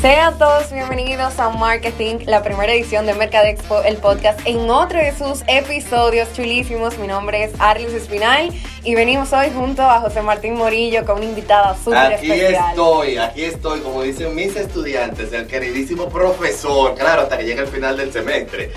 Sean todos bienvenidos a Marketing, la primera edición de Mercadexpo, el podcast, en otro de sus episodios chulísimos. Mi nombre es Arlis Espinal y venimos hoy junto a José Martín Morillo con una invitada súper especial. Aquí estoy, aquí estoy, como dicen mis estudiantes, el queridísimo profesor, claro, hasta que llegue el final del semestre.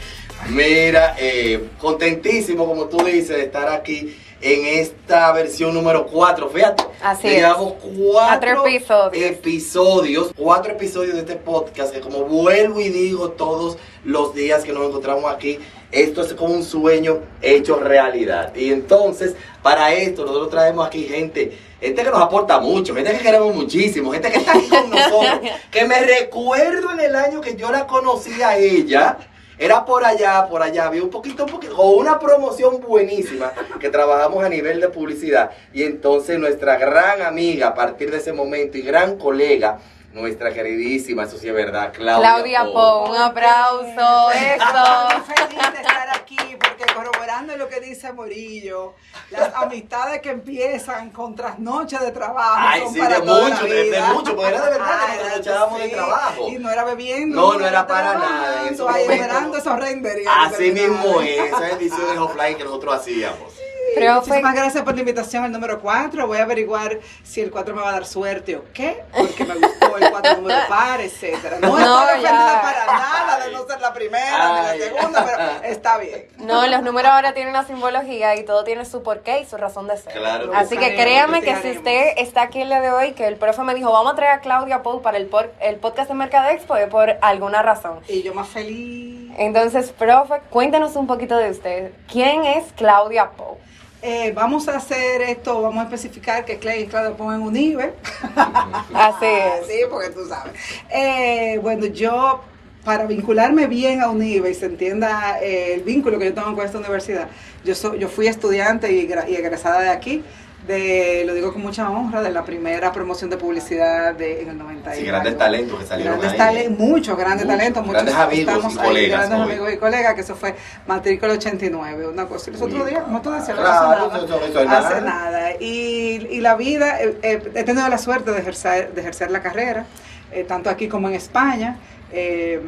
Mira, eh, contentísimo, como tú dices, de estar aquí en esta versión número 4. Fíjate, Así llevamos cuatro, episodios. episodios, cuatro episodios de este podcast que como vuelvo y digo todos los días que nos encontramos aquí, esto es como un sueño hecho realidad. Y entonces, para esto, nosotros traemos aquí gente, gente que nos aporta mucho, gente que queremos muchísimo, gente que está aquí con nosotros, que me recuerdo en el año que yo la conocí a ella. Era por allá, por allá, había un poquito, un poquito, o una promoción buenísima que trabajamos a nivel de publicidad. Y entonces nuestra gran amiga a partir de ese momento y gran colega, nuestra queridísima, eso sí es verdad, Claudia. Claudia Po. Po, un aplauso, Estoy eso. feliz de estar aquí porque corroborando lo que dice Morillo, las amistades que empiezan con trasnoche de trabajo Ay, son sí, para de toda mucho, la de- mucho, porque era de verdad que Ay, nos trasnochábamos de trabajo. Y no era bebiendo. No, no era para nada, ahí momentos. esperando esos renders. Así mismo es, esas ediciones offline que nosotros hacíamos. Profe, Muchísimas gracias por la invitación al número 4. Voy a averiguar si el 4 me va a dar suerte o qué, porque me gustó el 4 número par, etcétera. No, No, estoy ya. ofendida para nada de no ser la primera Ay. ni la segunda, pero está bien. no, los números ahora tienen una simbología y todo tiene su porqué y su razón de ser. Claro Así que créame que si usted está aquí el día de hoy, que el profe me dijo, vamos a traer a Claudia Pou para el, por- el podcast de Mercadexpo, es por alguna razón. Y yo más feliz. Entonces, profe, cuéntanos un poquito de usted. ¿Quién es Claudia Pou? Eh, vamos a hacer esto, vamos a especificar que Clay y Claudia pongan un IBE. Así es. Sí, porque tú sabes. Eh, bueno, yo, para vincularme bien a UNIBE y se entienda eh, el vínculo que yo tengo con esta universidad, yo, soy, yo fui estudiante y, y egresada de aquí, de, lo digo con mucha honra, de la primera promoción de publicidad de, en el 90. Sí, grandes talentos que salieron Grandes ahí. talen- muchos grandes Muchos, talentos, muchos grandes amigos estamos y ahí, colegas grandes hoy. amigos y colegas, que eso fue matrícula 89, una cosa. Y los otros días, como tú decías, no Claro, eso es Hace nada. Y, y la vida, eh, eh, he tenido la suerte de ejercer, de ejercer la carrera, eh, tanto aquí como en España. Eh,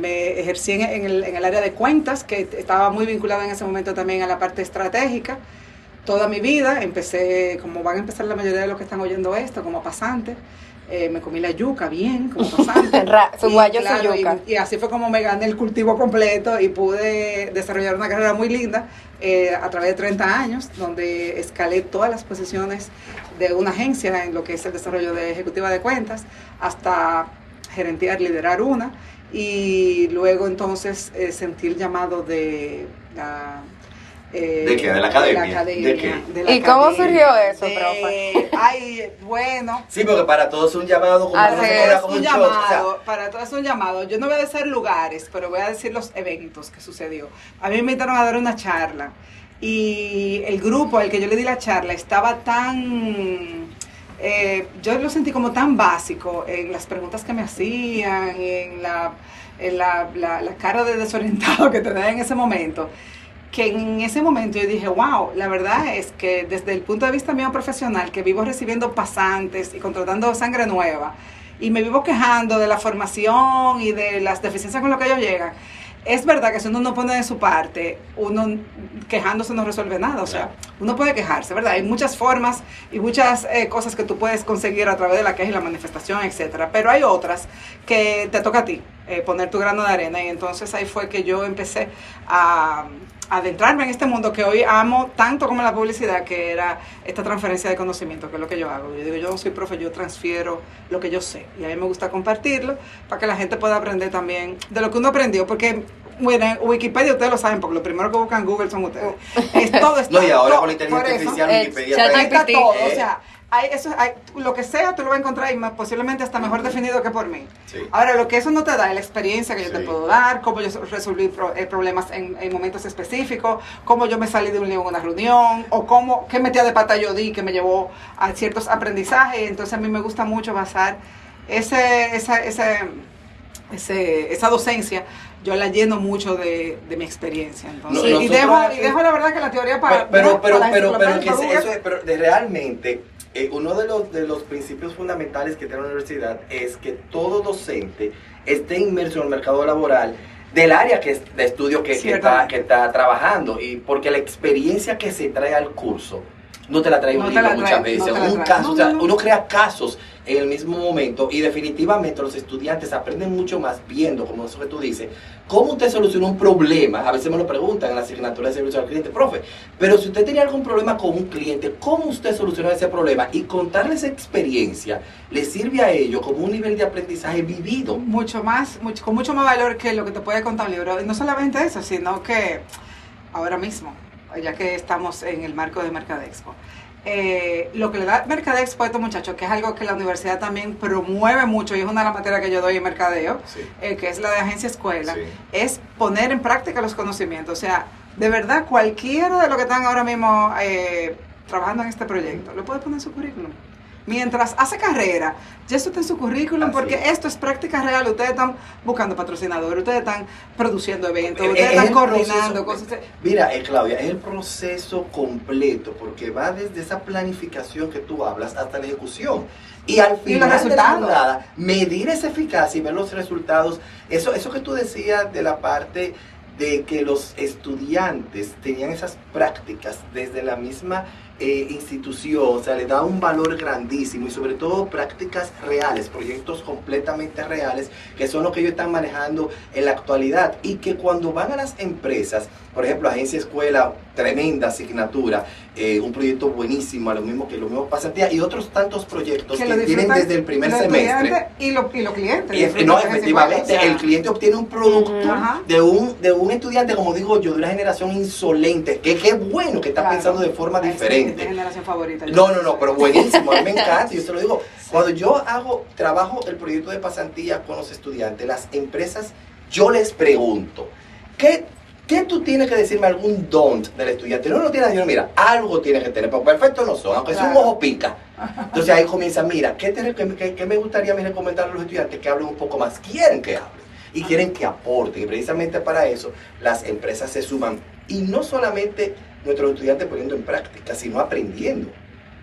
me ejercí en el, en el área de cuentas, que estaba muy vinculada en ese momento también a la parte estratégica. Toda mi vida, empecé, como van a empezar la mayoría de los que están oyendo esto, como pasante. Eh, me comí la yuca bien, como pasante. Y, claro, yuca. así fue como me gané el cultivo completo y pude desarrollar una carrera muy linda eh, a través de 30 años, donde escalé todas las posiciones de una agencia en lo que es el desarrollo de ejecutiva de cuentas, hasta gerentear, liderar una, y luego entonces eh, sentir llamado de. Eh, ¿De qué? ¿De la academia? academia, ¿De qué? de la ¿Y cómo academia, surgió eso, de- profe? Ay, bueno, Sí, porque para todos es un llamado como Así uno se es, queda es como un un shot, o sea, llamado, para todo es un llamado. Yo no voy a decir lugares, pero voy a decir los eventos que sucedió. A mí me invitaron a dar una charla y el grupo al que yo le di la charla estaba tan... eh, yo lo sentí como tan básico en las preguntas que me hacían, en la, en la, la- la cara de desorientado que tenía en ese momento, que en ese momento yo dije, wow, la verdad es que desde el punto de vista mío profesional, que vivo recibiendo pasantes y contratando sangre nueva, y me vivo quejando de la formación y de las deficiencias con lo que ellos llegan, es verdad que si uno no pone de su parte, uno quejándose no resuelve nada. O sea, uno puede quejarse, ¿verdad? Hay muchas formas y muchas eh, cosas que tú puedes conseguir a través de la queja y la manifestación, etcétera. Pero hay otras que te toca a ti eh, poner tu grano de arena. Y entonces ahí fue que yo empecé a adentrarme en este mundo que hoy amo tanto como la publicidad, que era esta transferencia de conocimiento, que es lo que yo hago. Yo digo, yo no soy profe, yo transfiero lo que yo sé. Y a mí me gusta compartirlo para que la gente pueda aprender también de lo que uno aprendió. Porque, bueno, en Wikipedia ustedes lo saben, porque lo primero que buscan en Google son ustedes. Es todo está, No, y ahora todo- con la inteligencia artificial, Wikipedia está Ahí está todo, eh. o sea, hay, eso, hay, lo que sea tú lo vas a encontrar y más, posiblemente hasta mejor definido que por mí. Sí. Ahora, lo que eso no te da es la experiencia que yo te puedo dar, cómo yo resolví pro- eh, problemas en, en momentos específicos, cómo yo me salí de un lío en una reunión, o cómo, qué metida de pata yo di que me llevó a ciertos aprendizajes. Entonces a mí me gusta mucho basar ese, esa, ese, ese, esa docencia, yo la lleno mucho de, de mi experiencia. Entonces, No, y, dejo, y dejo la verdad que la teoría para... pero, pero, para pero, pero, enciclopedia, que eso es- pero de realmente, eh, uno de los, de los principios fundamentales que tiene la universidad es que todo docente esté inmerso en el mercado laboral del área que de estudio que, que está, que está trabajando y porque la experiencia que se trae al curso no te la trae No un libro muchas veces, no un caso, o sea, uno crea casos en el mismo momento y definitivamente los estudiantes aprenden mucho más viendo, como eso que tú dices, cómo usted soluciona un problema. A veces me lo preguntan en la asignatura de servicio al cliente, profe, pero si usted tenía algún problema con un cliente, ¿cómo usted solucionó ese problema? Y contarle esa experiencia le sirve a ellos como un nivel de aprendizaje vivido. mucho más, mucho, con mucho más valor que lo que te puede contar un libro. Y no solamente eso, sino que ahora mismo, ya que estamos en el marco de Mercadexpo, eh, lo que le da Mercadexpo a estos muchachos, que es algo que la universidad también promueve mucho, y es una de las materias que yo doy en mercadeo, Sí. eh, que es la de agencia escuela, Sí. es poner en práctica los conocimientos. O sea, de verdad, cualquiera de los que están ahora mismo eh, trabajando en este proyecto, lo puede poner en su currículum. Mientras hace carrera, ya eso está en su currículum, Así porque es. esto es práctica real. Ustedes están buscando patrocinadores, ustedes están produciendo eventos, Es- ustedes es están coordinando proceso. cosas. Mira, eh, Claudia, es el proceso completo, porque va desde esa planificación que tú hablas hasta la ejecución. Y al Y final de la jornada, medir esa eficacia y ver los resultados. Eso, eso que tú decías de la parte de que los estudiantes tenían esas prácticas desde la misma eh, institución, o sea, le da un valor grandísimo y sobre todo prácticas reales, proyectos completamente reales, que son los que ellos están manejando en la actualidad y que cuando van a las empresas, por ejemplo, agencia escuela, tremenda asignatura, eh, un proyecto buenísimo, a lo mismo que lo mismo pasantía y otros tantos proyectos que, tienen desde el primer semestre. Y, lo- y los clientes. Y, no, efectivamente, escuela, o sea, el cliente obtiene un producto de un, de un estudiante, como digo yo, de una generación insolente, que qué bueno que está claro, pensando de forma es diferente. generación favorita. No, no, no, pero buenísimo, a mí me encanta, yo se lo digo. Cuando yo hago, trabajo el proyecto de pasantía con los estudiantes, las empresas, yo les pregunto, ¿qué, qué tú tienes que decirme algún don't del estudiante? No, no tiene yo, mira, algo tiene que tener, porque perfecto no son, aunque sea un ojo pica. Entonces ahí comienza, mira, ¿qué, te, qué- qué- me gustaría a mí recomendar a los estudiantes que hablen un poco más? Quieren que hablen y quieren que aporten. Y precisamente para eso las empresas se suman. Y no solamente nuestros estudiantes poniendo en práctica, sino aprendiendo.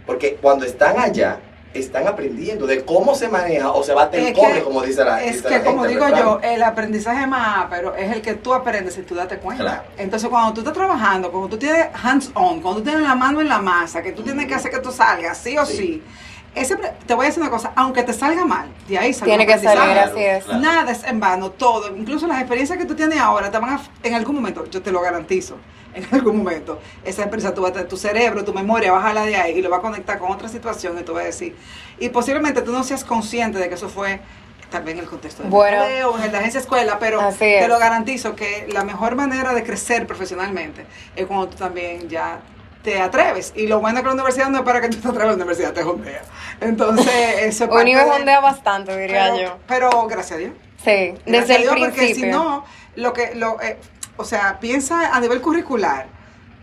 Porque cuando están allá, están aprendiendo de cómo se maneja o se bate el cobre, como dice la Es dice que, la como digo ¿verdad? yo, el aprendizaje más, pero es el que tú aprendes y tú date cuenta. Claro. Entonces, cuando tú estás trabajando, cuando tú tienes hands-on, cuando tú tienes la mano en la masa, que tú tienes que hacer que tú salgas, sí o Sí. sí, ese, te voy a decir una cosa, aunque te salga mal, de ahí sale Tiene que salir así es. claro. Nada es en vano, todo, incluso las experiencias que tú tienes ahora te van a, en algún momento, yo te lo garantizo, en algún momento, esa empresa, tú vas a tener tu cerebro, tu memoria, bájala de ahí y lo va a conectar con otra situación y tú vas a decir, y posiblemente tú no seas consciente de que eso fue también en el contexto de Bueno. mercadeo, en la agencia escuela, pero Así te lo garantizo que la mejor manera de crecer profesionalmente es cuando tú también ya te atreves. Y lo bueno es que la universidad no es para que tú te atreves, la universidad te jondea. Entonces, eso es parte Unive de- ondea bastante, diría pero, yo. pero gracias a Dios. Sí, Gracias desde a el Dios, Porque si principio. no, lo que, lo, eh, o sea, piensa a nivel curricular.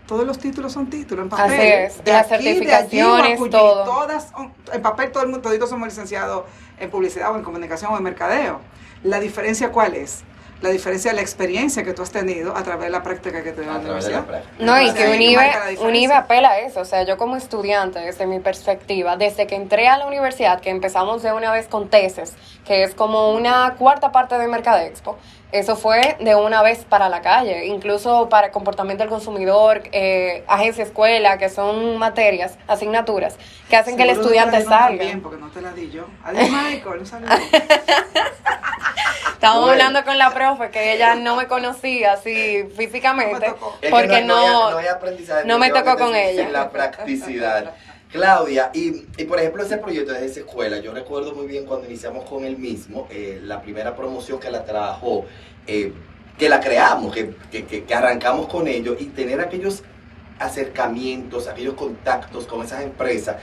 Todos los títulos son títulos en papel. Así es, De las aquí, de allí, certificaciones, todo. Todas, en papel todo el mundo, toditos somos licenciados en publicidad o en comunicación o en mercadeo. La diferencia cuál es? La diferencia es la experiencia que tú has tenido a través de la práctica que te dio la de universidad. No, y que Unive. Unive apela a eso. O sea, yo como estudiante, desde mi perspectiva, desde que entré a la universidad, que empezamos de una vez con tesis, que es como una cuarta parte de Mercadexpo, eso fue de una vez para la calle, incluso para comportamiento del consumidor, eh, agencia escuela, que son materias, asignaturas, que hacen que el no estudiante la dieron salga. también, porque no te la di yo. Adiós, Michael. Un. Estábamos Bueno. hablando con la profe, que ella no me conocía así físicamente, No me tocó. Es que porque no, no, hay, no hay aprendizaje. no me tocó con ella. En la practicidad. Claudia, y, y por ejemplo ese proyecto de esa escuela, yo recuerdo muy bien cuando iniciamos con el mismo, eh, la primera promoción que la trabajó, eh, que la creamos, que, que- que- que arrancamos con ellos y tener aquellos acercamientos, aquellos contactos con esas empresas,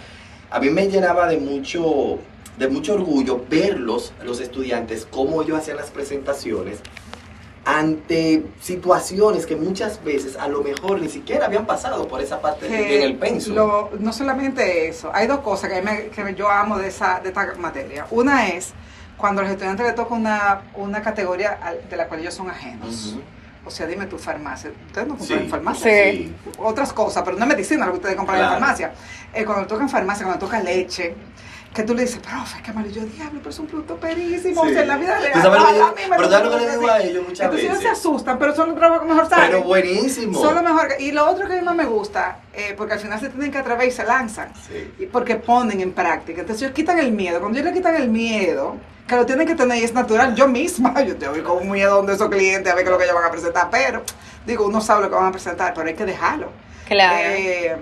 a mí me llenaba de mucho, de mucho orgullo verlos, los estudiantes, cómo ellos hacían las presentaciones ante situaciones que muchas veces a lo mejor ni siquiera habían pasado por esa parte que en el pensum. lo- no solamente eso, hay dos cosas que, me- que yo amo de, esa, de esta materia. Una es cuando a los estudiantes les toca una, una categoría de la cual ellos son ajenos. Ujú. O sea, dime tu farmacia. Ustedes no compran Sí. en farmacia. Sí. Otras cosas, pero no es medicina lo que ustedes compran Claro. en farmacia. Eh, cuando le toca en farmacia, cuando toca leche, que tú le dices, profe, qué yo, diablo, pero es un producto perísimo. Sí. O sea, en la vida real. ¿Tú sabes lo que yo- a mí me pero ¿sabes lo que le digo a ellos muchas Entonces ellos se veces? asustan, pero son los trabajos que mejor salen. Pero buenísimo. Son lo mejor. que- Y lo otro que a mí más me gusta, eh, porque al final se tienen que atrever y se lanzan. Sí. Y porque ponen en práctica. Entonces ellos quitan el miedo. Cuando ellos le quitan el miedo, que lo tienen que tener y es natural, yo misma, yo te voy con miedo donde esos clientes a ver qué es lo que ellos van a presentar. Pero, digo, uno sabe lo que van a presentar, pero hay que dejarlo. Claro. Eh,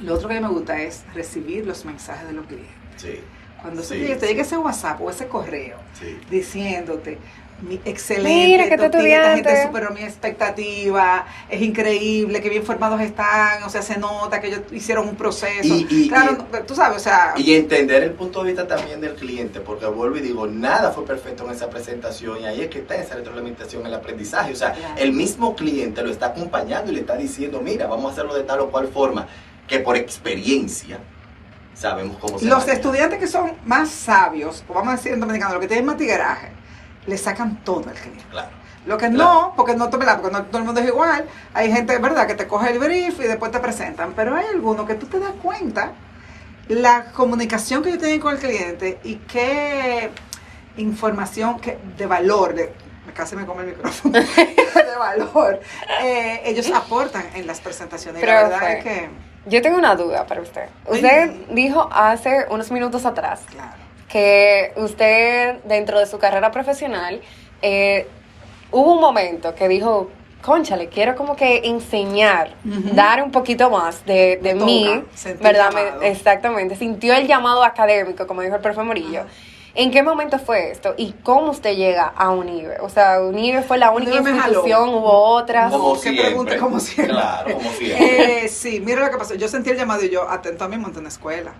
lo otro que a mí me gusta es recibir los mensajes de los clientes. Sí. Cuando Sí, te, llegue, te llegue ese WhatsApp o ese correo Sí. diciéndote, mi excelente, Mira, que tía, esta gente estudiante". superó mi expectativa, es increíble, que bien formados están, o sea, se nota que ellos hicieron un proceso. Y- y- claro, y- tú sabes, o sea, Y entender el punto de vista también del cliente, porque vuelvo y digo, nada fue perfecto en esa presentación y ahí es que está esa retroalimentación, el aprendizaje. O sea, Claro. el mismo cliente lo está acompañando y le está diciendo, mira, vamos a hacerlo de tal o cual forma, que por experiencia sabemos cómo se los maneja. estudiantes que son más sabios, o vamos a decir en dominicano, los que tienen más tigueraje, le sacan todo al cliente. Claro. Lo que Claro. no, porque no, porque no todo el mundo es igual. Hay gente, ¿verdad?, que te coge el brief y después te presentan. Pero hay algunos que tú te das cuenta la comunicación que ellos tienen con el cliente y qué información que, de valor, de, casi me come el micrófono, de valor, eh, ellos aportan en las presentaciones. Y la verdad es que, Yo tengo una duda para usted. Usted dijo hace unos minutos atrás claro. que usted dentro de su carrera profesional eh, hubo un momento que dijo, conchale, quiero como que enseñar, dar un poquito más de, de mí, ¿verdad? Me- exactamente, sintió el llamado académico, como dijo el profe Morillo. ¿En qué momento fue esto? ¿Y cómo usted llega a UNIBE? O sea, ¿UNIBE fue la única UNIBE institución? ¿Hubo otras? No. Como que siempre. pregunte como siempre. Claro, como siempre. Eh, sí, mira lo que pasó. Yo sentí el llamado y yo atento a mi monté una escuela.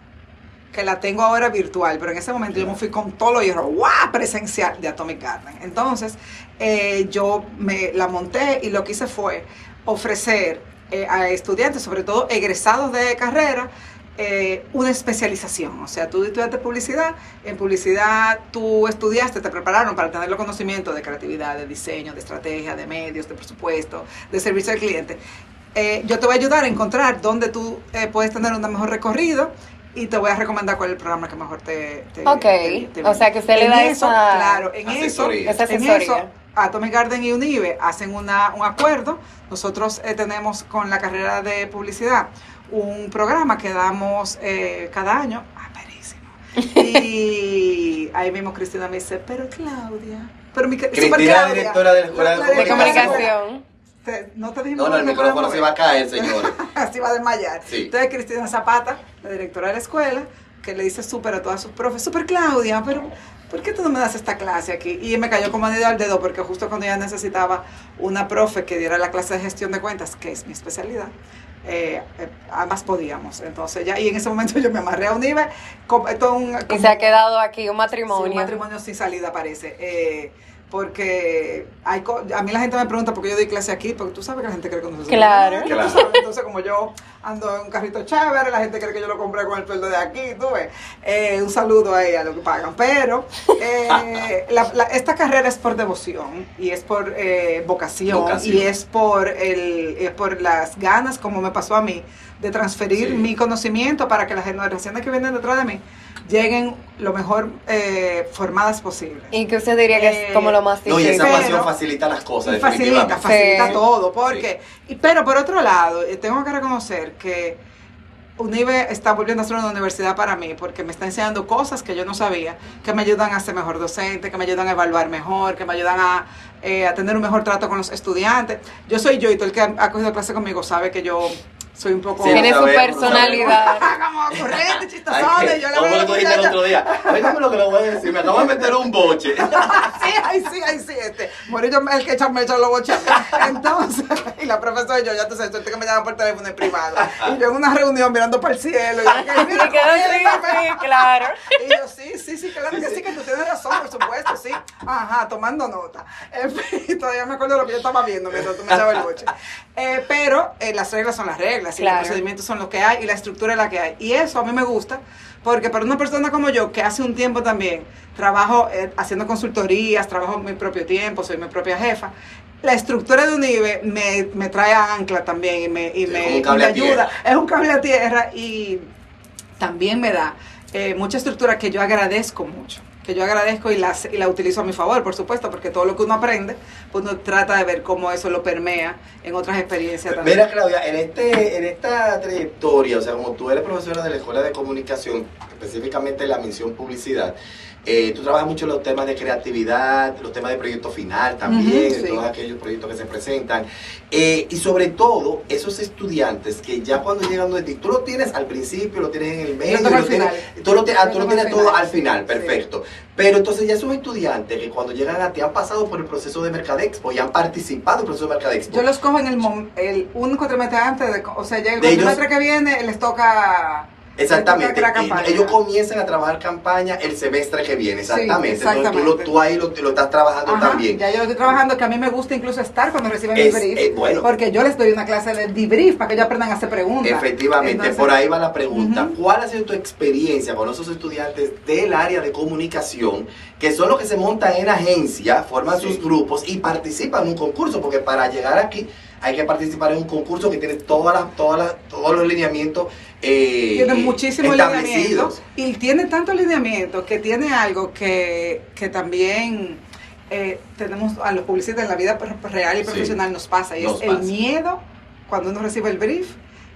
Que la tengo ahora virtual, pero en ese momento yo me fui con todo lo hierro, ¡guau! presencial de Atomic Garden. Entonces, eh, yo me la monté y lo que hice fue ofrecer eh, a estudiantes, sobre todo egresados de carrera, eh, una especialización. O sea, tú estudiaste publicidad, en publicidad tú estudiaste, te prepararon para tener los conocimientos de creatividad, de diseño, de estrategia, de medios, de presupuesto, de servicio al cliente. Eh, yo te voy a ayudar a encontrar dónde tú eh, puedes tener un mejor recorrido y te voy a recomendar cuál es el programa que mejor te... te- Ok, te- te- o sea que usted le da eso, esa Claro, en asesoría. eso, en eso, Atomic Garden y Unive hacen una, un acuerdo. Nosotros eh, tenemos con la carrera de publicidad un programa que damos eh, cada año. Ah. Y ahí mismo Cristina me dice, pero Claudia. Pero mi, Cristina, super Claudia, directora de la Escuela de comunicación. Te- no te dijimos No, no, el micrófono se va a caer, señores. Así va a desmayar. Sí. Entonces Cristina Zapata, la directora de la escuela, que le dice súper a todas sus profes, súper Claudia, pero ¿por qué tú no me das esta clase aquí? Y me cayó como anillo al dedo porque justo cuando ella necesitaba una profe que diera la clase de gestión de cuentas, que es mi especialidad, eh, eh, ambas podíamos. Entonces ya, y en ese momento yo me amarré a un nivel, como, esto Y se ha quedado aquí un Sí, matrimonio. un matrimonio sin salida parece. Eh, porque hay a mí la gente me pregunta por qué yo doy clase aquí, porque tú sabes que la gente cree que no se Claro. Claro. sabes, Entonces, como yo ando en un carrito chévere, la gente cree que yo lo compré con el sueldo de aquí, tú ves. Eh, un saludo ahí a lo que pagan. Pero eh, la- la- esta carrera es por devoción y es por eh, vocación, Vocación. y es por, el, es por las ganas, como me pasó a mí, de transferir Sí. mi conocimiento para que las generaciones que vienen detrás de mí lleguen lo mejor eh, formadas posible. Y que usted diría que es Eh, como lo más No, y difícil. esa Pero- pasión facilita las cosas, Y facilita, facilita Sí. todo, porque, y, pero por otro lado, eh, tengo que reconocer que UNIBE está volviendo a ser una universidad para mí, porque me está enseñando cosas que yo no sabía, que me ayudan a ser mejor docente, que me ayudan a evaluar mejor, que me ayudan a, eh, a tener un mejor trato con los estudiantes. Yo soy yo y todo el que ha cogido clase conmigo sabe que yo soy un poco... Sí, Tiene su personalidad. como corriente, Ay, chistosona, yo la como veo tú dijiste el otro día. Óigame lo que le voy a decir. Me acabo de meter un boche. sí, ay, sí, ay, sí, este. Morillo es el que echa me echa los boches. Entonces, y la profesora y yo, ya tú sabes, suerte que me llaman por teléfono en privado. Y yo en una reunión mirando para el cielo. Y, yo, "Ay, Y mira, viene, sí, claro. y yo, sí, sí, sí, claro que sí, que tú tienes razón, por supuesto, sí. Ajá, tomando nota. En fin, todavía me acuerdo de lo que yo estaba viendo mientras tú me echabas el boche. Eh, pero eh, las reglas son las reglas, y los procedimientos son los que hay, y la estructura es la que hay. Y eso a mí me gusta, porque para una persona como yo, que hace un tiempo también trabajo eh, haciendo consultorías, trabajo mi propio tiempo, soy mi propia jefa, la estructura de UNIBE me, me trae a ancla también y me, y Sí, me, un y ayuda. Es un cable a tierra y también me da eh, mucha estructura que yo agradezco mucho, que yo agradezco y la, y la utilizo a mi favor, por supuesto, porque todo lo que uno aprende, pues uno trata de ver cómo eso lo permea en otras experiencias también. Mira, Claudia, en, este, en esta trayectoria, o sea, como tú eres profesora de la Escuela de Comunicación, específicamente la mención publicidad, eh, tú trabajas mucho los temas de creatividad, los temas de proyecto final también, sí. todos aquellos proyectos que se presentan. Eh, y sobre todo, esos estudiantes que ya cuando llegan donde ti, tú lo tienes al principio, lo tienes en el medio, al lo tienes- tú lo, te- ah, Lo tú lo tienes todo al final, Sí. perfecto. Pero entonces ya esos estudiantes que cuando llegan a ti han pasado por el proceso de Mercadexpo y han participado en el proceso de Mercadexpo. Yo los cojo en el, el un cuatrimestre antes, de, o sea, ya el cuatrimestre que viene les toca... Exactamente. Y Ellos comienzan a trabajar campaña el semestre que viene, Sí, exactamente. Entonces tú, lo- tú ahí lo, lo estás trabajando Ajá, también. Ya yo lo estoy trabajando, que a mí me gusta incluso estar cuando reciben Es- el brief. eh, bueno. Porque yo les doy una clase de debrief para que ellos aprendan a hacer preguntas. Efectivamente, Entonces, por ahí va la pregunta. ¿Cuál ha sido tu experiencia con esos estudiantes del área de comunicación, que son los que se montan en agencia, forman Sí. sus grupos y participan en un concurso? Porque para llegar aquí hay que participar en un concurso que tiene todas las, todas las, todos los lineamientos eh, tiene muchísimos lineamientos. Y tiene tantos lineamientos que tiene algo que, que también eh, tenemos a los publicistas en la vida real y Sí, profesional nos pasa y nos es el miedo cuando uno recibe el brief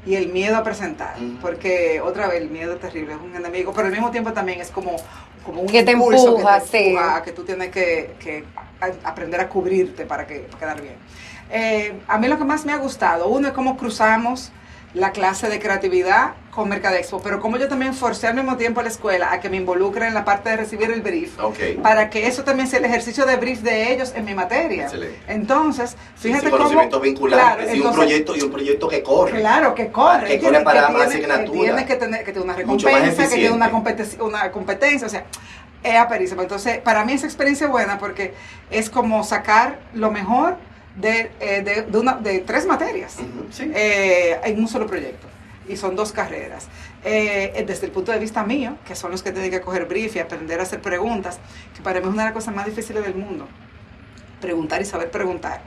y el miedo a presentar porque otra vez el miedo es terrible es un enemigo pero al mismo tiempo también es como como un Que te impulso empuja, que te empuja que tú tienes que, que a- aprender a cubrirte para, que, para quedar bien Eh, a mí lo que más me ha gustado uno es cómo cruzamos la clase de creatividad con Mercadexpo, pero como yo también forcé al mismo tiempo a la escuela a que me involucre en la parte de recibir el brief, Ok. para que eso también sea el ejercicio de brief de ellos en mi materia. Excelente. Entonces, fíjate Sí, cómo... conocimientos vinculantes Claro, y un proyecto y un proyecto que corre. Claro, que corre. Que corre para más tiene- asignatura. Que tiene que tener, que tiene una más recompensa, que tiene una, eficiente. competen- una competencia, o sea, es aperísimo. Entonces, para mí esa experiencia es buena porque es como sacar lo mejor de, eh, de, de una, de tres materias sí. eh, en un solo proyecto. Y son dos carreras. Eh, desde el punto de vista mío, que son los que tienen que coger brief y aprender a hacer preguntas, que para mí es una de las cosas más difíciles del mundo. Preguntar y saber preguntar.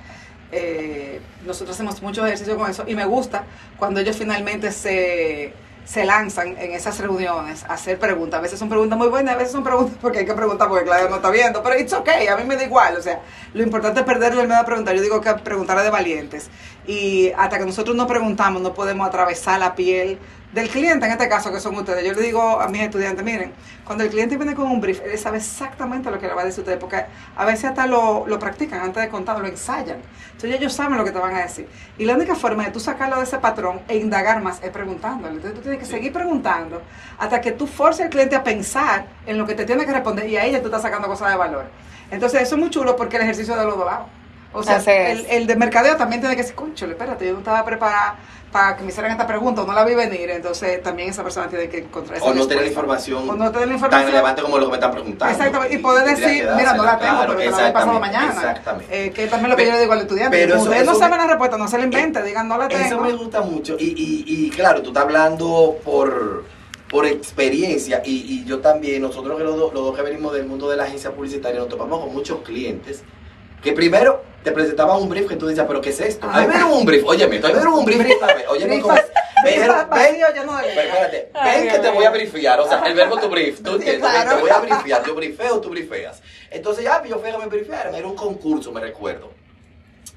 Nosotros hacemos mucho ejercicio con eso y me gusta cuando ellos finalmente se, se lanzan en esas reuniones a hacer preguntas. A veces son preguntas muy buenas, a veces son preguntas porque hay que preguntar porque Claudia no está viendo, pero it's okay, a mí me da igual. O sea, lo importante es perderle el miedo a preguntar. Yo digo que preguntar de valientes. Y hasta que nosotros no preguntamos, no podemos atravesar la piel del cliente, en este caso que son ustedes. Yo le digo a mis estudiantes, miren, cuando el cliente viene con un brief, él sabe exactamente lo que le va a decir a ustedes, porque a veces hasta lo, lo practican antes de contar, lo ensayan. Entonces ellos saben lo que te van a decir. Y la única forma de tú sacarlo de ese patrón e indagar más es preguntándole. Entonces tú tienes que Sí. seguir preguntando hasta que tú forces al cliente a pensar en lo que te tiene que responder y a ella tú estás sacando cosas de valor. Entonces eso es muy chulo porque el ejercicio de los dos lados. O sea, el, el de mercadeo también tiene que decir, concho, espérate, yo no estaba preparada para que me hicieran esta pregunta, o no la vi venir, entonces también esa persona tiene que encontrar esa O no tener la información, O no tener la tan información. relevante como lo que me están preguntando. Exactamente, y poder decir, mira, no la tengo, claro, pero te la doy pasado mañana. Exactamente. Eh, que también lo que yo le digo al estudiante. Pero eso- ustedes no saben la respuesta, no se la inventen, digan, no la tengo. Eso me gusta mucho. Y, y, y claro, tú estás hablando por, por experiencia. Y, y yo también, nosotros los, dos- los dos que venimos del mundo de la agencia publicitaria, nos topamos con muchos clientes que primero te presentaban un brief que tú decías, pero ¿qué es esto? Ajá. A mí me dieron un brief, óyeme, me dieron un brief as- me dijeron, ven, letras. espérate, Ay, ven que te voy a brifear, o sea, el verbo tu brief, tú Sí, entiendes, te voy a brifear, yo brifeo, tú brifeas. Entonces ya, yo fui a que me brifearan, era un concurso, me recuerdo.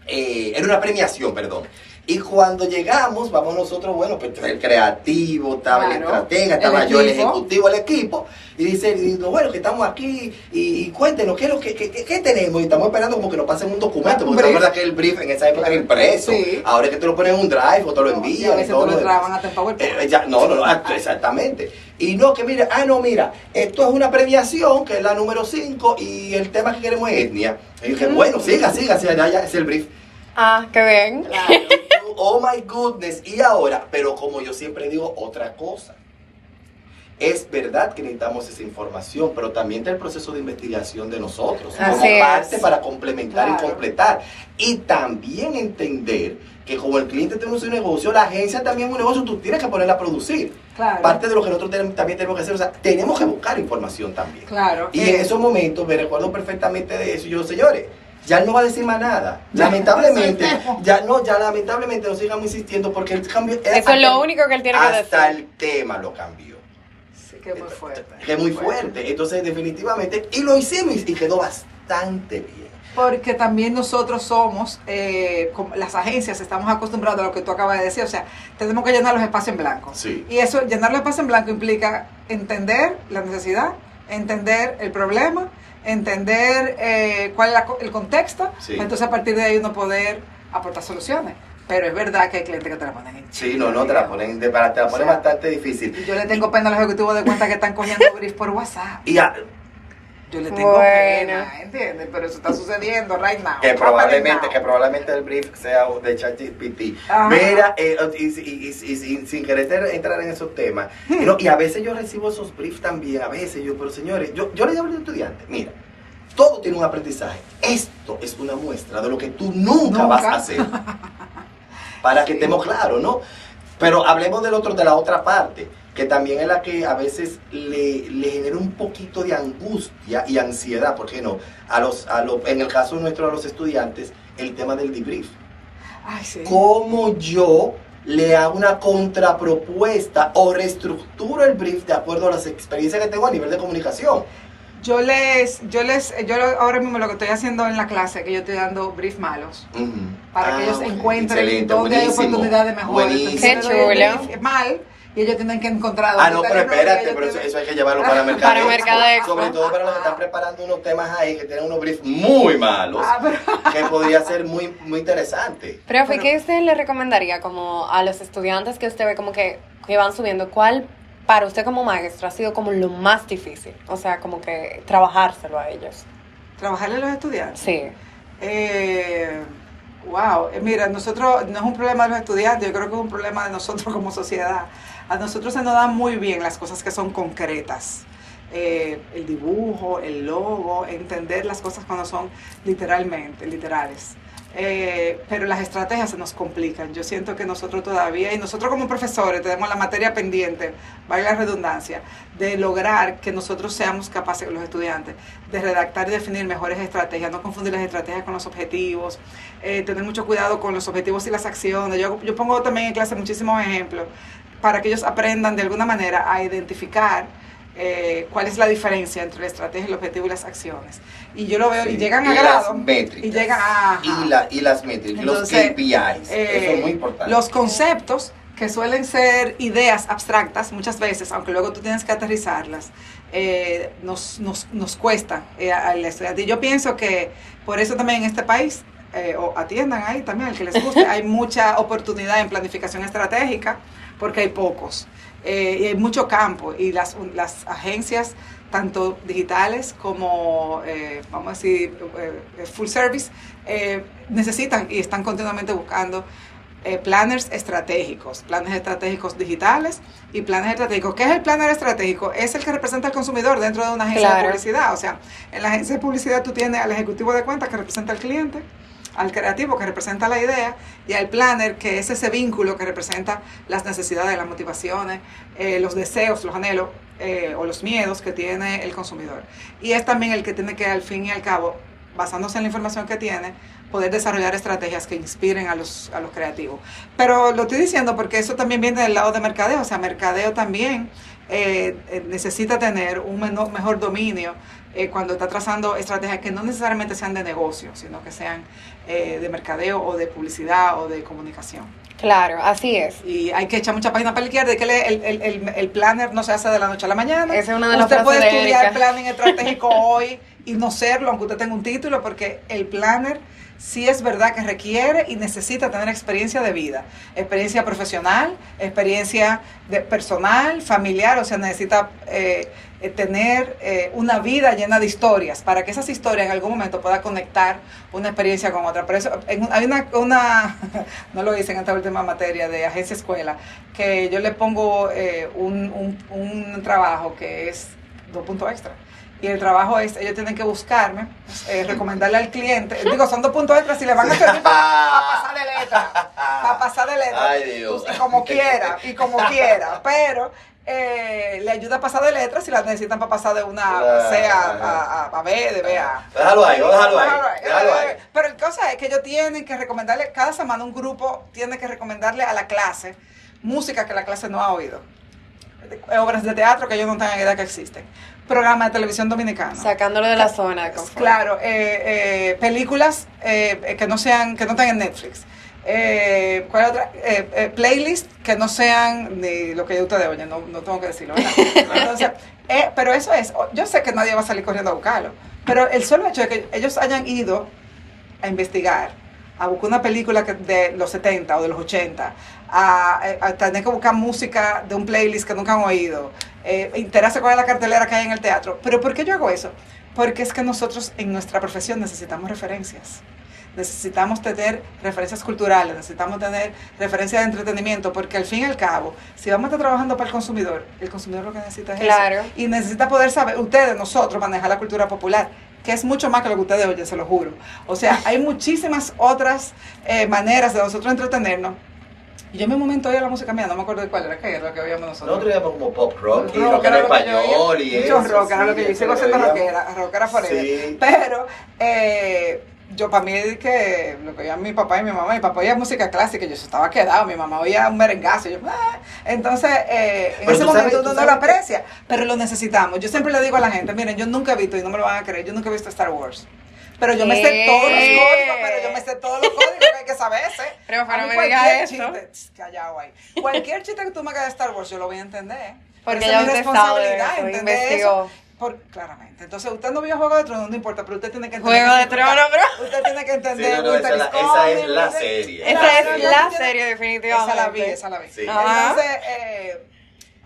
Eh, era una premiación, perdón. Y cuando llegamos, vamos nosotros, bueno, pues el creativo, estaba el estratega, el estaba yo, el ejecutivo, el equipo. Y dice, y digo, bueno, que estamos aquí y, y cuéntenos, ¿qué, es lo que, qué, qué- tenemos? Y estamos esperando como que nos pasen un documento, porque te acuerdas que el brief en esa época era impreso. Sí. Ahora es que te lo ponen en un drive o te lo envían. Y veces todo lo hasta en PowerPoint. Eh, ya, no, no, no, ah, exactamente. Y no, que mira, ah, no, mira, esto es una premiación, que es la número 5, y el tema que queremos es etnia. Y dije, bueno, siga, siga, siga, ya, ya, es el brief. Ah, qué bien. Claro. oh my goodness, y ahora, pero como yo siempre digo, otra cosa. es verdad que necesitamos esa información, pero también está el proceso de investigación de nosotros, Así como es. parte para complementar Claro. y completar. Y también entender que como el cliente tiene un negocio, la agencia también es un negocio, tú tienes que ponerla a producir. Claro. Parte de lo que nosotros tenemos- también tenemos que hacer, o sea, tenemos que buscar información también. Claro. Y eh, en esos momentos me recuerdo perfectamente de eso. Y yo, señores, ya él no va a decir más nada. Lamentablemente, ya no, ya lamentablemente no sigamos insistiendo porque el cambio. Eso es lo único que él tiene que Hasta decir. el tema lo cambió. Sí, que es muy fuerte. Que es muy fuerte. Entonces, definitivamente, y lo hicimos y quedó bastante bien. Porque también nosotros somos, eh, como las agencias, estamos acostumbrados a lo que tú acabas de decir, o sea, tenemos que llenar los espacios en blanco. Sí. Y eso, llenar los espacios en blanco implica entender la necesidad, entender el problema, entender eh, cuál es la el contexto, Sí. entonces a partir de ahí uno poder aportar soluciones. Pero es verdad que hay clientes que te la ponen en Sí, no, no, te la ponen, te, para- te la O ponen sea, bastante difícil. Yo le tengo pena a los ejecutivos de cuenta que están cogiendo brief por WhatsApp. Y a- Yo le tengo Bueno. pena, ¿entiendes? Pero eso está sucediendo right now. que probablemente now. que probablemente el brief sea de ChatGPT. Mira, eh, y, y- y- y- y- sin querer entrar en esos temas. Y, no, y a veces yo recibo esos briefs también, a veces yo, pero señores, yo, yo le digo a los estudiantes, mira, todo tiene un aprendizaje. Esto es una muestra de lo que tú nunca, Nunca. vas a hacer. Para que estemos claros, ¿no? Pero hablemos del otro, de la otra parte, que también es la que a veces le, le genera un poquito de angustia y ansiedad, ¿por qué no? A los, a los, en el caso nuestro, a los estudiantes, el tema del debrief. Ay, sí. ¿Cómo yo le hago una contrapropuesta o reestructuro el brief de acuerdo a las experiencias que tengo a nivel de comunicación? Yo les, yo les, yo ahora mismo lo que estoy haciendo en la clase, que yo estoy dando brief malos, Ujú. para Ah, que ellos encuentren dónde hay oportunidad de mejora. Qué chulo. brief mal y ellos tienen que encontrar Ah, no, pero espérate, pero eso, hay que llevarlo para Para mercadeo. Mercadexpo. Sobre todo para los que están preparando unos temas ahí que tienen unos briefs muy malos, Ah, pero- que podría ser muy, muy interesante. Profe, Pero- ¿qué usted le recomendaría como a los estudiantes que usted ve como que, que van subiendo? ¿Cuál para usted como maestro ha sido como lo más difícil? O sea, como que trabajárselo a ellos. Trabajarle a los estudiantes. Sí. Eh, wow, Eh, mira, nosotros no es un problema de los estudiantes, yo creo que es un problema de nosotros como sociedad. A nosotros se nos dan muy bien las cosas que son concretas. Eh, el dibujo, el logo, entender las cosas cuando son literalmente, literales. Eh, pero las estrategias se nos complican. Yo siento que nosotros todavía, y nosotros como profesores, tenemos la materia pendiente, valga la redundancia, de lograr que nosotros seamos capaces, los estudiantes, de redactar y definir mejores estrategias, no confundir las estrategias con los objetivos, eh, tener mucho cuidado con los objetivos y las acciones. Yo, yo pongo también en clase muchísimos ejemplos para que ellos aprendan de alguna manera a identificar eh, cuál es la diferencia entre la estrategia, el objetivo y las acciones. Y yo lo veo, y Sí. llegan a las grado. métricas. Y llegan a... Y, la, y las métricas, Entonces, los KPIs. eh, eso es muy importante. Los conceptos que suelen ser ideas abstractas muchas veces, aunque luego tú tienes que aterrizarlas, eh, nos, nos, nos cuesta eh, al estudiante. Y yo pienso que por eso también en este país, eh, o atiendan ahí también al que les guste, hay mucha oportunidad en planificación estratégica porque hay pocos. Eh, y hay mucho campo y las, las agencias, tanto digitales como, eh, vamos a decir, eh, full service, eh, necesitan y están continuamente buscando eh, planners estratégicos, planes estratégicos digitales y planes estratégicos. ¿Qué es el planner estratégico? Es el que representa al consumidor dentro de una agencia Claro. de publicidad. O sea, en la agencia de publicidad tú tienes al ejecutivo de cuenta que representa al cliente, al creativo que representa la idea y al planner que es ese vínculo que representa las necesidades, las motivaciones, eh, los deseos, los anhelos eh, o los miedos que tiene el consumidor. Y es también el que tiene que al fin y al cabo, basándose en la información que tiene, poder desarrollar estrategias que inspiren a los, a los creativos. Pero lo estoy diciendo porque eso también viene del lado de mercadeo, o sea, mercadeo también eh, necesita tener un menor- mejor dominio eh, cuando está trazando estrategias que no necesariamente sean de negocio, sino que sean eh, de mercadeo o de publicidad o de comunicación. Claro, así es. Y hay que echar mucha página para la izquierda y que el, el, el, el planner no se hace de la noche a la mañana. Esa es una de las Usted puede estudiar planning estratégico hoy y no serlo, aunque usted tenga un título, porque el planner sí es verdad que requiere y necesita tener experiencia de vida, experiencia profesional, experiencia de personal, familiar, o sea, necesita eh, eh, tener eh, una vida llena de historias para que esas historias en algún momento pueda conectar una experiencia con otra. Por eso hay una, una no lo hice en esta última materia de agencia escuela, que yo le pongo un, un, un trabajo que es dos puntos extra y el trabajo es, ellos tienen que buscarme, eh, recomendarle al cliente, digo, son dos puntos extras si le van a servir para, pasar de letra, para pasar de letra, Ay, Dios. y como quiera, y como quiera, pero eh, le ayuda a pasar de letras si las necesitan para pasar de una C a, a, B, de B a... Déjalo ahí, déjalo ahí, déjalo ahí. Pero el cosa es que ellos tienen que recomendarle, cada semana un grupo tiene que recomendarle a la clase música que la clase no ha oído. Obras de teatro que ellos no tengan idea que existen programa de televisión dominicano. Sacándolo de la zona de confort. Claro, eh, eh, películas eh, que no sean, que no estén en Netflix. ¿Cuál otra? playlist que no sean ni lo que yo ustedes oyen, no, no tengo que decirlo, Entonces, pero eso es, yo sé que nadie va a salir corriendo a buscarlo, pero el solo hecho de que ellos hayan ido a investigar, a buscar una película de los 70 o de los 80, a, a, tener que buscar música de un playlist que nunca han oído, eh, interesa cuál es la cartelera que hay en el teatro. Pero ¿por qué yo hago eso? Porque es que nosotros en nuestra profesión necesitamos referencias. Necesitamos tener referencias culturales, necesitamos tener referencias de entretenimiento, porque al fin y al cabo, si vamos a estar trabajando para el consumidor, el consumidor lo que necesita es claro. eso. Y necesita poder saber, ustedes, nosotros, manejar la cultura popular que es mucho más que lo que ustedes oyen, se lo juro. O sea, hay muchísimas otras eh, maneras de nosotros entretenernos y yo en mi momento oía la música mía, no me acuerdo de cuál era, que era lo que oíamos nosotros. Nosotros oíamos como pop rock, y rock, era español y eso. Mucho rock, era lo que yo sigo siendo rockera, rockera forever. Pero, eh, yo para mí que lo que oía mi papá y mi mamá, mi papá oía música clásica, yo estaba quedado, mi mamá oía un merengazo, yo, ah". entonces eh, en ese momento uno no lo aprecia, pero lo necesitamos. Yo siempre le digo a la gente, miren, yo nunca he visto, y no me lo van a creer, yo nunca he visto Star Wars. Pero yo me sé todos los códigos, pero yo me sé todos los códigos que hay que saberse. Pero para no me digas eso. Callado ahí. Cualquier chiste que tú me hagas de Star Wars, yo lo voy a entender. Porque ya es mi responsabilidad, sabe, investigó. Por, claramente. Entonces, usted no vio Juego de Tronos, no importa, pero usted tiene que entender. Juego de Tronos, bro. Usted tiene que entender. Sí, no, esa, la, esa, es la serie. Esa es la serie, definitivamente. Esa la vi, esa la vi. Sí. Entonces, eh,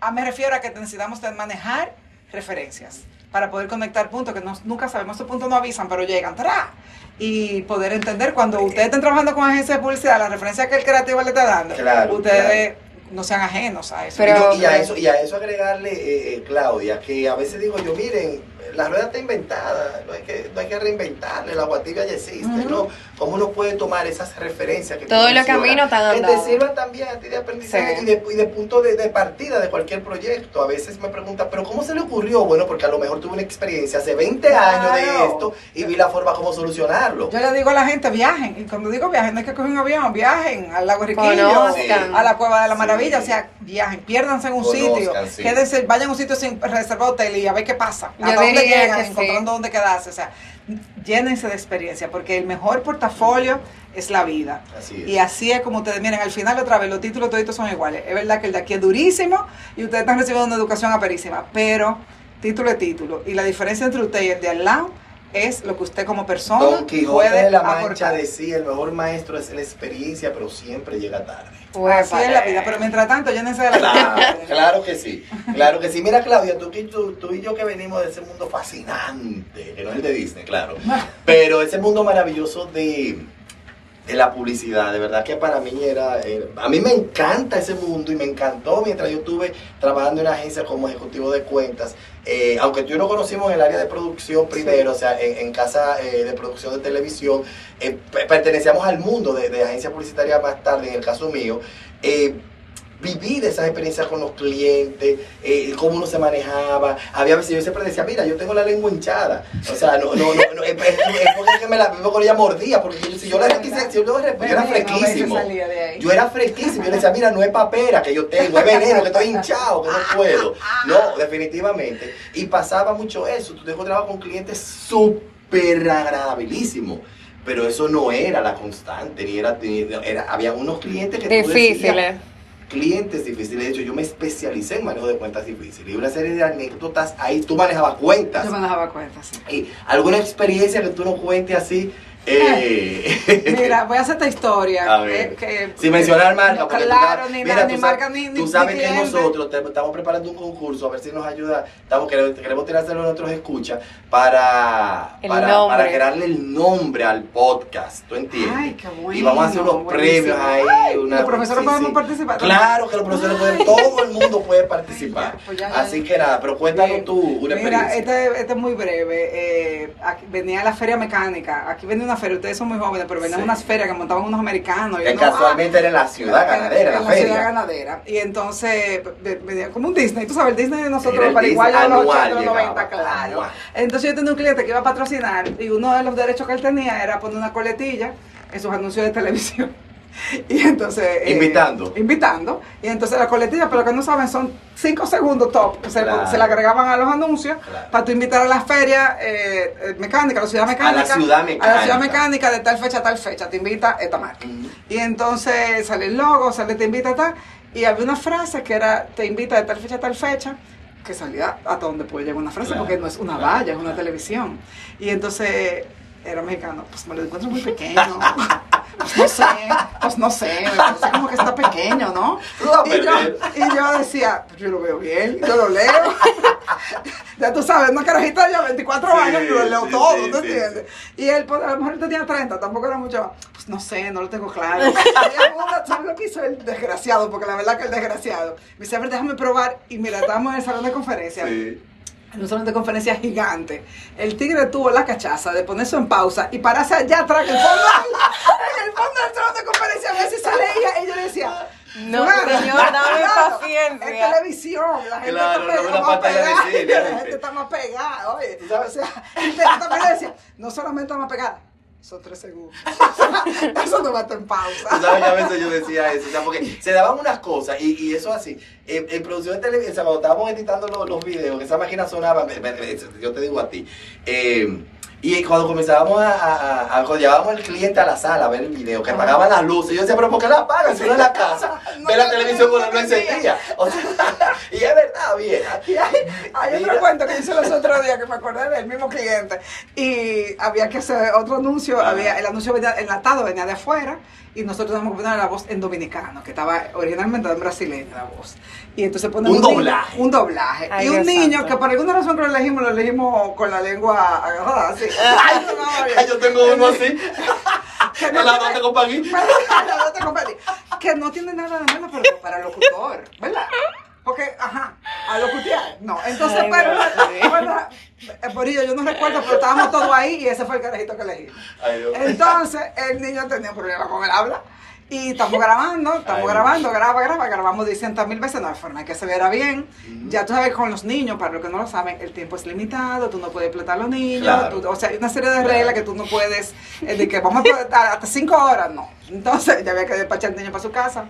a, me refiero a que necesitamos manejar referencias para poder conectar puntos que nunca sabemos, esos puntos no avisan, pero llegan. ¡Tra! Y poder entender cuando ustedes estén trabajando con agencia de publicidad, la referencia que el creativo le está dando, ustedes no sean ajenos a eso. Pero, y, a eso y a eso agregarle, eh, eh, Claudia, que a veces digo yo, miren, la rueda está inventada, no hay que, no hay que reinventarle, la guatibia ya existe, ¿no? ¿Cómo uno puede tomar esas referencias que Todos los caminos Que te sirvan también a ti de aprendizaje y, de, y, de, punto de, de, partida de cualquier proyecto. A veces me preguntan, ¿pero cómo se le ocurrió? Bueno, porque a lo mejor tuve una experiencia hace 20 años de esto y vi la forma como solucionarlo. Yo le digo a la gente, viajen. Y cuando digo viajen, no es que cogen un avión, viajen al lago Riquillo, a la Cueva de la Maravilla, o sea, viajen, piérdanse en un sitio, quédense, vayan a un sitio sin reservar hotel y a ver qué pasa. ¿A dónde llegan? Encontrando dónde quedarse. O sea, llénense de experiencia, porque el mejor portafolio es la vida. Y así es como ustedes, miren, al final otra vez, los títulos todos son iguales. Es verdad que el de aquí es durísimo y ustedes están recibiendo una educación aperísima, pero título es título. Y la diferencia entre usted y el de al lado es lo que usted como persona Don Quijote puede de la Mancha decía, el mejor maestro es la experiencia, pero siempre llega tarde. Pues así es la vida, pero mientras tanto llénense de la claro, claro que sí, claro que sí. Mira Claudia, tú, tú, tú, y yo que venimos de ese mundo fascinante, que no es el de Disney, claro, pero ese mundo maravilloso de la publicidad. De verdad que para mí era, eh, a mí me encanta ese mundo y me encantó mientras yo estuve trabajando en una agencia como ejecutivo de cuentas. Eh, aunque tú y yo nos conocimos en el área de producción primero, o sea, en, casa eh, de producción de televisión, pertenecíamos al mundo de, de, agencia publicitaria más tarde, en el caso mío vivir esas experiencias con los clientes, eh, cómo uno se manejaba. Había veces yo siempre decía, mira, yo tengo la lengua hinchada. O sea, no, no, no, no es, porque me la con ella mordía, porque si yo la si yo, yo, era fresquísimo. Yo era fresquísimo. Yo le decía, mira, no es papera que yo tengo, es veneno, que estoy hinchado, que no puedo. No, definitivamente. Y pasaba mucho eso. Tú tengo trabajo con clientes súper agradabilísimos pero eso no era la constante, ni era, era había unos clientes que difíciles clientes difíciles. De hecho, yo me especialicé en manejo de cuentas difíciles. Y una serie de anécdotas ahí. Tú manejabas cuentas. Yo manejaba cuentas, sí. Y alguna experiencia que tú nos cuentes así. Eh, Mira, voy a hacer esta historia. A ver. eh, que- Sin mencionar marca, porque claro, ni, mira, tú ni sabes- marca ni, ni Tú sabes que nosotros te- estamos preparando un concurso, a ver si nos ayuda. Estamos, queremos, queremos tirárselo a nuestros escuchas para, El para, nombre. para crearle el nombre al podcast. ¿Tú entiendes? Ay, qué bueno. Y vamos a hacer unos buenísimo. premios ahí. Una- los profesores sí, podemos sí. participar. Claro que los profesores pueden, todo el mundo puede participar. Ay, pues ya, ya. Así que nada, pero cuéntanos Bien. tú una Mira, experiencia. este, este es muy breve. Eh, aquí- venía a la feria mecánica. Aquí venía una feria, ustedes son muy jóvenes, pero venían Sí. unas ferias que montaban unos americanos. ah, casualmente era en la ciudad ganadera, en la, la feria. ciudad ganadera. Y entonces ve- venía como un Disney. Tú sabes, el Disney de nosotros, para igual a los anual 80, los llegaba, 90, claro. anual. Entonces yo tenía un cliente que iba a patrocinar y uno de los derechos que él tenía era poner una coletilla en sus anuncios de televisión. Y entonces... eh, Invitando. invitando. Y entonces la coletilla, pero que no saben, son cinco segundos top se, Claro. se le agregaban a los anuncios Claro. para tú invitar a la feria eh, eh, mecánica, a la ciudad mecánica. ciudad A la mecánica. ciudad mecánica de tal fecha a tal fecha. Te invita esta marca. Y entonces sale el logo, sale te invita a tal. Y había una frase que era te invita de tal fecha a tal fecha. Que salía hasta donde puede llegar una frase, Claro, porque no es una valla, es una televisión. Y entonces era mexicano, pues me lo encuentro muy pequeño. Pues no sé, pues no sé, me parece como que está pequeño, ¿no? Y yo, y yo decía, pues yo lo veo bien, yo lo leo. ya tú sabes, una carajita ya 24 Sí, años, yo lo leo sí, todo, ¿tú sí, entiendes? Y él, pues, a lo mejor él tenía 30, tampoco era mucho. Pues no sé, no lo tengo claro. Y ¿Sabes lo que hizo el desgraciado? Porque la verdad que el desgraciado. Me dice, a ver, déjame probar. Y mira, estábamos en el salón de conferencia. Sí. En un salón de conferencia gigante. El tigre tuvo la cachaza de ponerse en pausa y pararse allá atrás, en el fondo, en el fondo del salón de conferencia, a ver si se leía. Y yo le decía, No, "Fulano, señor, dame claro, paciencia". Es televisión, la gente Claro, está no más de pegada, la gente está más pegada, oye. O sea, también decía, no solamente está más pegada, son tres segundos. Eso no estar en pausa. Tú sabes que a veces yo decía eso, o sea, porque se daban unas cosas y, y eso así. En, producción de televisión, cuando estábamos editando los, los videos, esa máquina sonaba, yo te digo a ti. eh, y cuando comenzábamos a, a, a- a- cuando llevábamos al cliente a la sala a ver el video, que apagaban las luces, yo decía, pero ¿por qué la apagan si no en la casa? No, Ve la no, televisión no, cuando no encendía. O sea, y es verdad, vieja. Y hay, hay otro cuento que hice los otros días que me acordé del mismo cliente. Y había que hacer otro anuncio. Ajá. Había, el anuncio venía enlatado, venía de afuera. Y nosotros teníamos que poner la voz en dominicano, que estaba originalmente en brasileño la voz. Y entonces ponemos Un doblaje. un doblaje. Ay, y un niño santo. que por alguna razón que lo elegimos, lo elegimos con la lengua agarrada así. Ay, yo tengo uno así. Que la compañía. no competí. Que no tiene nada de malo, pero para locutor, ¿verdad? Porque, ajá, a locutear, no. Entonces, Ay, pero, bueno, eh, Borillo, yo no recuerdo, pero estábamos todos ahí y ese fue el carajito que elegí. Ay, Dios. Entonces, el niño tenía problema con el habla. Y estamos grabando, estamos Ay, grabando, graba, graba, grabamos 200 mil veces, no hay forma de que se viera bien. Ya tú sabes, con los niños, para los que no lo saben, el tiempo es limitado, tú no puedes explotar a los niños, Claro. tú- o sea, hay una serie de Claro. reglas que tú no puedes, eh, de que vamos a estar hasta 5 horas, no. Entonces, ya había que despachar al niño para su casa,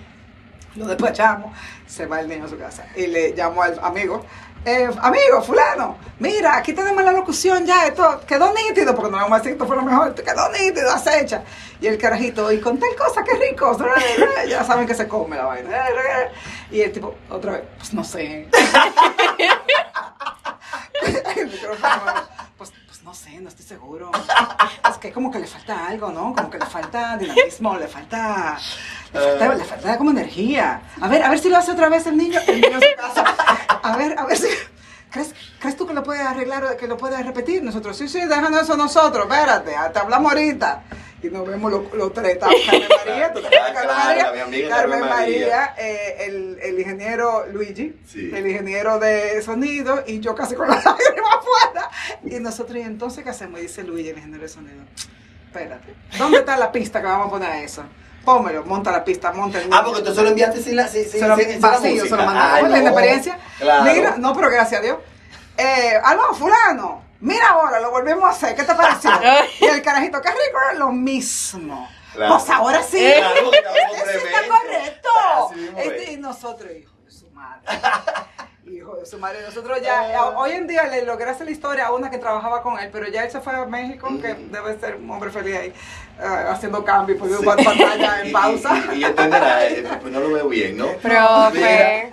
lo despachamos, se va el niño a su casa y le llamo al amigo. Eh, amigo, fulano, mira, aquí tenemos la locución ya, esto quedó nítido, porque no vamos a decir esto fue lo mejor, quedó nítido, acecha. Y el carajito, y con tal cosa, qué rico, ya saben que se come la vaina. Y el tipo, otra vez, pues no sé. El micrófono, pues, pues no sé, no estoy seguro. Es que como que le falta algo, ¿no? Como que le falta dinamismo, le falta, le falta, le falta como energía. A ver, a ver si lo hace otra vez el niño, el niño en su casa. A ver, a ver si... ¿Crees, ¿Crees tú que lo puedes arreglar, que lo puedes repetir? Nosotros, sí, sí, déjanos eso nosotros, espérate, te hablamos ahorita. Y nos vemos los, los tres, estamos Carmen María, ¿tú te de Carmen María? Carmen Carmen María. María, eh, el, el ingeniero Luigi, Sí. el ingeniero de sonido, y yo casi con la lágrima afuera. Y nosotros, ¿y entonces qué hacemos? Y dice Luigi, el ingeniero de sonido, espérate, ¿dónde está la pista que vamos a poner a eso? Pómelo, monta la pista, monta el Ah, porque tú se lo enviaste sin la, sin, sin, se lo, sin- vacío, se música. lo mandamos. Ay, la no. inexperiencia. Claro. Mira, no, pero gracias a Dios. Eh, aló, fulano, mira ahora, lo volvemos a hacer, ¿qué te pareció? Y el carajito, qué rico, era lo mismo. Claro. Pues ahora sí. Claro, con Eso está correcto. Así mismo Este, es. y nosotros, hijo de su madre. Hijo de su madre, nosotros ya, Ah. hoy en día le logré hacer la historia a una que trabajaba con él, pero ya él se fue a México, que Ujú. debe ser un hombre feliz ahí, eh, haciendo cambios, poniendo Sí. pantalla en pausa. Y, y entenderá, eh, pues no lo veo bien, ¿no? Profe.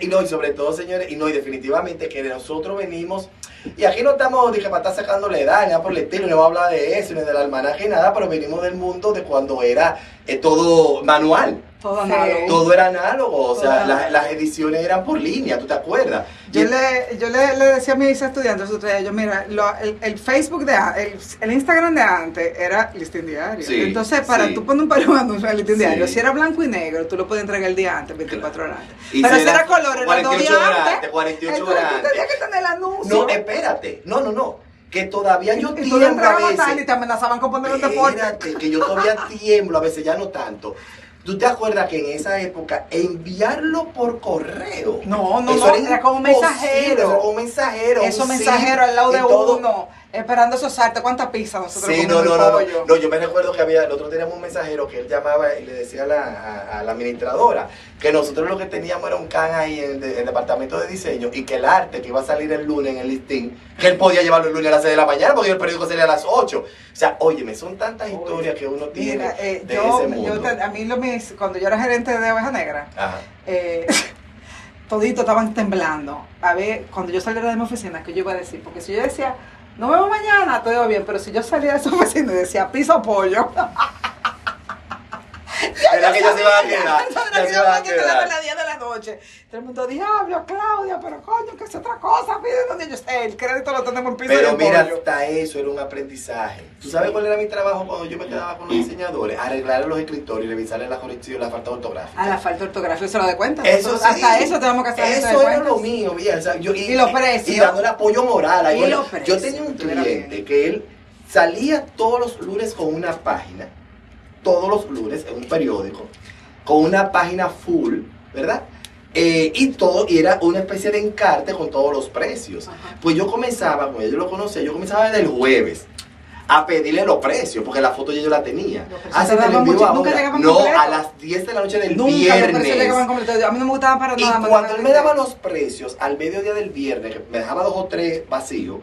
Y, no, y sobre todo, señores, y no, y definitivamente que nosotros venimos, y aquí no estamos, dije, para estar sacándole edad, ni nada por el estilo, no vamos a hablar de eso, ni del almanaque, ni nada, pero venimos del mundo de cuando era eh, todo manual. Todo Sí. análogo. Todo era análogo, o sea, las ediciones eran por línea, ¿tú te acuerdas? Yo, Y- le, yo le, le decía a mis estudiantes otro día, yo mira, lo- el, el Facebook de el, el Instagram de antes era listín diario. Sí, Entonces, para sí. tú poner un anuncio en el listín Sí. diario, si era blanco y negro, tú lo puedes entregar el día antes, 24 horas antes. Y Pero si era era color, era dos 48 días antes. antes, 48 Entonces, horas antes. tenías que tener el anuncio. No, espérate, no, no, no, que todavía yo tiemblo a veces. y te amenazaban con poner un deporte. Espérate, que yo todavía tiemblo, a veces ya no tanto. ¿Tú te acuerdas que en esa época enviarlo por correo? No, no, Eso no, era como un imposible, mensajero. Era como mensajero. Eso mensajero al lado de todo. uno, esperando esos saltos. ¿Cuántas pizzas nosotros Sí, no, no, no, no, no, yo me recuerdo que había, nosotros teníamos un mensajero que él llamaba y le decía a la, a- a la administradora que nosotros lo que teníamos era un can ahí en el, de- el departamento de diseño y que el arte que iba a salir el lunes en el listín, que él podía llevarlo el lunes a las 6 de la mañana porque el periódico salía a las 8. O sea, óyeme, son tantas historias que uno tiene Mira, eh, de yo, ese mundo. yo a mí lo mis, cuando yo era gerente de Oveja Negra, eh, toditos estaban temblando. A ver, cuando yo saliera de mi oficina, ¿qué yo iba a decir? Porque si yo decía, no vemos mañana, todo bien, pero si yo salía de esa oficina y decía, piso pollo, Era que ya se iban a quedar. Ya yo se me iban a quedar. las 10 de la noche. Todo el mundo, diablo, Claudia, pero coño, que es otra cosa. Pide donde yo esté. El crédito lo tenemos en piso Pero mira, hasta eso era un aprendizaje. ¿Tú sabes cuál era mi trabajo cuando yo me quedaba con los diseñadores? Arreglarle los escritores y revisarle la corrección, la falta ortográfica. A la falta de ortografía se lo de cuenta. Eso sí. Hasta eso tenemos que hacer. Eso era lo mío, yo- Y los precios. Y dándole apoyo moral. Y los yo precios, tenía un cliente bien. que él salía todos los lunes con una página, todos los lunes en un periódico, con una página full, ¿verdad? Eh, y todo, y era una especie de encarte con todos los precios. Ajá. Pues yo comenzaba, como yo lo conocía, yo comenzaba desde el jueves a pedirle los precios, porque la foto ya yo la tenía. Precios Ah, te mucho- ahora. nunca No, a las 10 de la noche del Nunca viernes. completos. A mí no me gustaban para Y nada. me cuando él me daba los precios al mediodía del viernes, me dejaba dos o tres vacíos,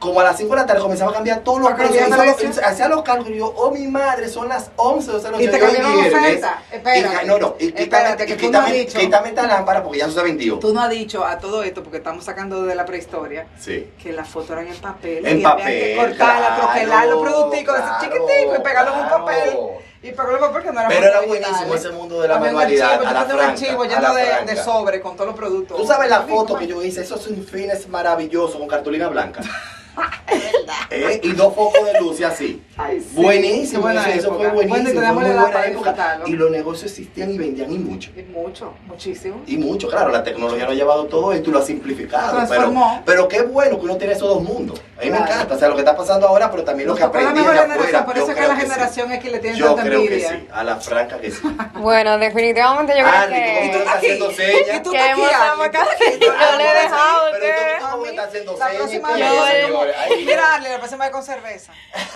como a las 5 de la tarde comenzaba a cambiar todos los ¿Para precios. hacía los cálculos y yo, oh mi madre, son las 11 de la noche. Y te cambiaron oferta. Espérate. no, no, y quítame, Espérate, que y tú no has quítame, dicho. quítame esta lámpara porque ya se vendió. Tú no has dicho a todo esto, porque estamos sacando de la prehistoria, Sí. que las fotos eran en papel. En y había que papel, cortarla, claro, troquelar los producticos, claro, así chiquitico, y pegarlo en un papel. Y pegarlo en papel que no era Pero era buenísimo ese mundo de la manualidad, yo tenía un archivo lleno de, de sobre con todos los productos. Tú sabes la foto que yo hice, esos fines maravillosos con cartulina blanca. ¿Eh? Y dos focos de luz y así. Ay, sí. Buenísimo, buena eso, eso fue época. buenísimo. Bueno, fue muy la buena época. Y los negocios existían y vendían y mucho. Y mucho, muchísimo. Y mucho, claro, la tecnología lo ha llevado todo esto y lo ha simplificado. Pero, transformó. pero qué bueno que uno tiene esos dos mundos. A mí me Claro. encanta, o sea, lo que está pasando ahora, pero también lo que aprendí de mejor afuera. generación, por Yo eso es que creo la sí. generación X le tiene Yo tanta creo que envidia. sí, a la franca que sí. Bueno, definitivamente yo creo ¿cómo tú que... estás haciendo señas? Y tú Que estás estás aquí. Yo le he dejado Pero que- tú, ¿cómo estás haciendo señas? próxima ¿Qué vez, es, Yo- Mira, la próxima vez con cerveza.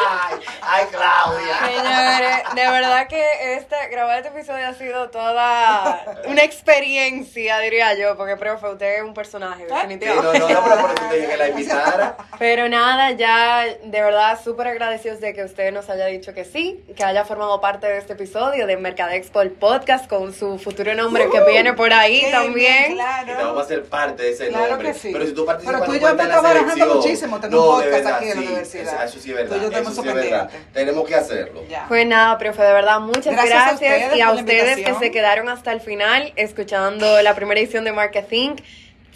Ay, ay, Claudia. Señores, de verdad que este, grabar este episodio ha sido toda una experiencia, diría yo, porque, profe, usted es un personaje, Sí, no, definitivamente. no, no, pero por eso te dije que la invitara. Pero nada, ya de verdad súper agradecidos de que usted nos haya dicho que sí, que haya formado parte de este episodio de Mercadexpo, el podcast, con su futuro nombre que viene por ahí Qué también. Y te vamos a Claro. ser parte de ese Claro nombre. que sí. Pero si tú participas Pero tú y no yo en la selección. muchísimo, tener un No, de podcast verdad, aquí en la sí, universidad. Eso, eso sí es verdad. Tú y yo eso sí es verdad. Tenemos que hacerlo. Ya. Pues nada, profe, de verdad, muchas Gracias gracias. a ustedes y a ustedes que se quedaron hasta el final escuchando la primera edición de Marketing.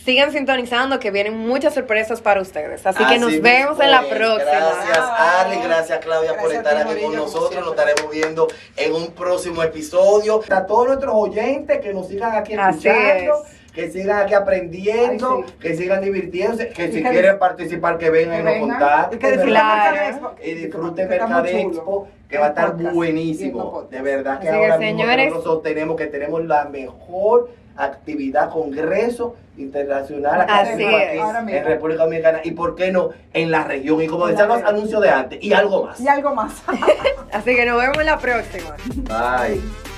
Sigan sintonizando que vienen muchas sorpresas para ustedes. Así, que nos vemos en la próxima. Gracias, Arly. Gracias, Claudia, por Gracias estar ti, aquí con nosotros. Nos estaremos viendo en un próximo episodio. A todos nuestros oyentes que nos sigan aquí Así escuchando. es. Que sigan aquí aprendiendo, Ay, sí. que sigan divirtiéndose, que Y si que quieren participar, que vengan y nos contacten. y que disfruten. Claro. Y disfruten que. Mercadexpo, va a estar podcast, buenísimo. De verdad que Así que, ahora mismo señores- nosotros sostenemos que tenemos la mejor actividad, congreso internacional Así académico es. aquí en República Dominicana y por qué no en la región y como decían los anuncios de antes y algo más. Y algo más. Así que nos vemos en la próxima. Bye.